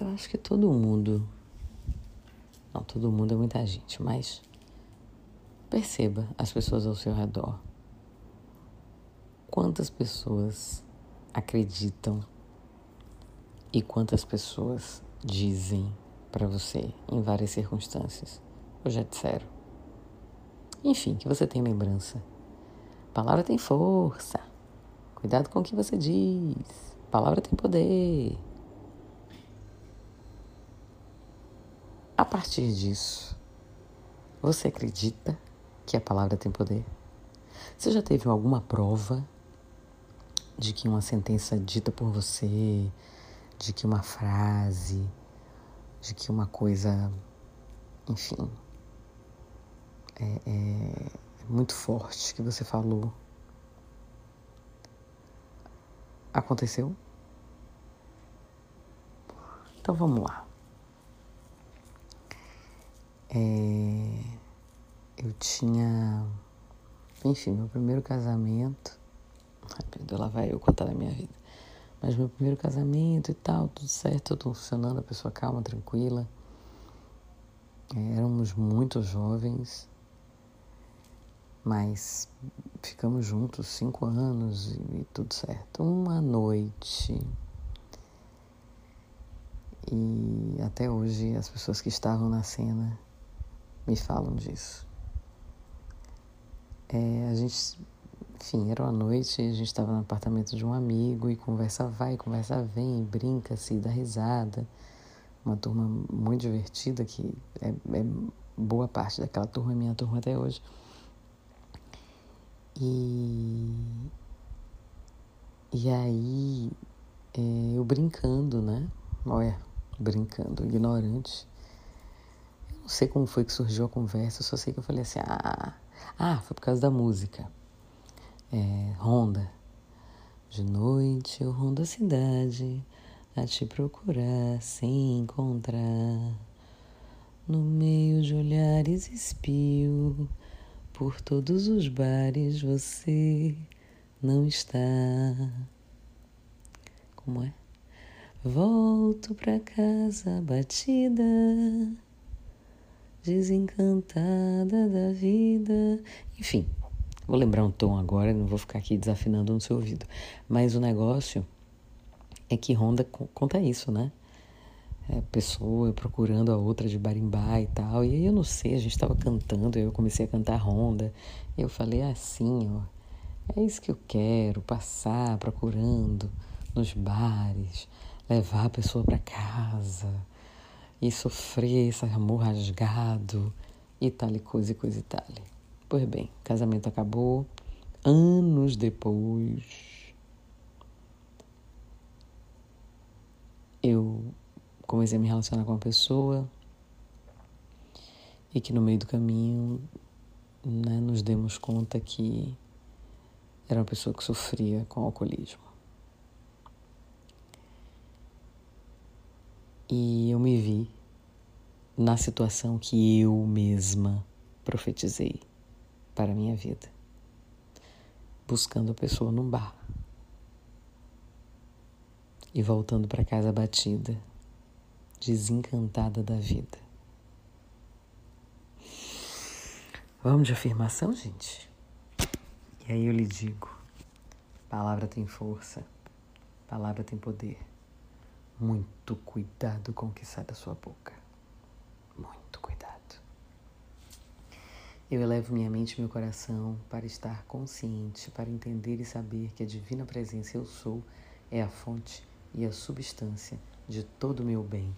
Eu acho que todo mundo. Não, todo mundo é muita gente, mas perceba as pessoas ao seu redor. Quantas pessoas acreditam e quantas pessoas dizem para você em várias circunstâncias, ou já disseram. Enfim, que você tem lembrança. palavra tem força. Cuidado com o que você diz. palavra tem poder. A partir disso, você acredita que a palavra tem poder? Você já teve alguma prova de que uma sentença dita por você, de que uma frase, de que uma coisa, enfim, é, é muito forte que você falou aconteceu? Então vamos lá. É, eu tinha, enfim, meu primeiro casamento. Ai, Deus, lá vai eu contar da minha vida. Mas meu primeiro casamento e tal, tudo certo, tudo funcionando, a pessoa calma, tranquila. É, éramos muito jovens, mas ficamos juntos cinco anos e, e tudo certo. Uma noite. E até hoje as pessoas que estavam na cena me falam disso. É, a gente, enfim, era uma noite, a gente estava no apartamento de um amigo e conversa vai, conversa vem, brinca-se, dá risada. Uma turma muito divertida que é, é boa parte daquela turma, minha turma até hoje. E, e aí, é, eu brincando, né? Olha, brincando, ignorante sei como foi que surgiu a conversa, eu só sei que eu falei assim: ah, ah foi por causa da música. É, Honda. De noite eu rondo a cidade a te procurar sem encontrar. No meio de olhares espio, por todos os bares você não está. Como é? Volto pra casa batida desencantada da vida. Enfim, vou lembrar um tom agora, não vou ficar aqui desafinando no seu ouvido. Mas o negócio é que Honda conta isso, né? É, pessoa procurando a outra de barimbá e tal. E aí eu não sei, a gente estava cantando, eu comecei a cantar Honda. Eu falei assim, ó, é isso que eu quero, passar procurando nos bares, levar a pessoa para casa e sofrer esse amor rasgado e tal e coisa e coisa e tal. Pois bem, casamento acabou. Anos depois, eu comecei a me relacionar com uma pessoa e que no meio do caminho né, nos demos conta que era uma pessoa que sofria com alcoolismo. E eu me vi na situação que eu mesma profetizei para a minha vida, buscando a pessoa num bar e voltando para casa batida, desencantada da vida. Vamos de afirmação, gente? E aí eu lhe digo: palavra tem força, palavra tem poder. Muito cuidado com o que sai da sua boca. Muito cuidado. Eu elevo minha mente e meu coração para estar consciente, para entender e saber que a divina presença eu sou é a fonte e a substância de todo o meu bem.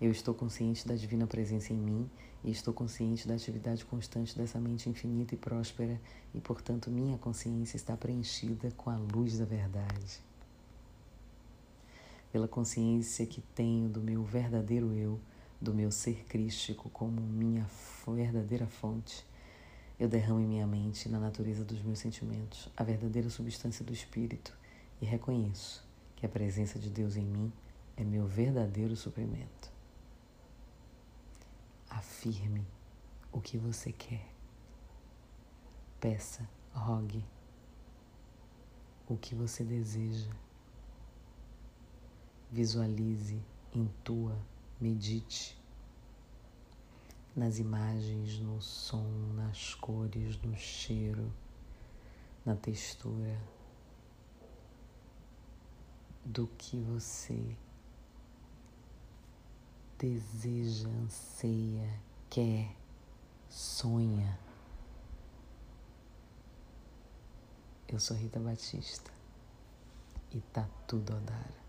Eu estou consciente da divina presença em mim e estou consciente da atividade constante dessa mente infinita e próspera, e portanto minha consciência está preenchida com a luz da verdade pela consciência que tenho do meu verdadeiro eu, do meu ser crístico como minha verdadeira fonte, eu derramo em minha mente, na natureza dos meus sentimentos, a verdadeira substância do espírito e reconheço que a presença de Deus em mim é meu verdadeiro suprimento. Afirme o que você quer. Peça, rogue o que você deseja. Visualize intua, medite nas imagens, no som, nas cores, no cheiro, na textura do que você deseja, anseia, quer, sonha. Eu sou Rita Batista e tá tudo a dar.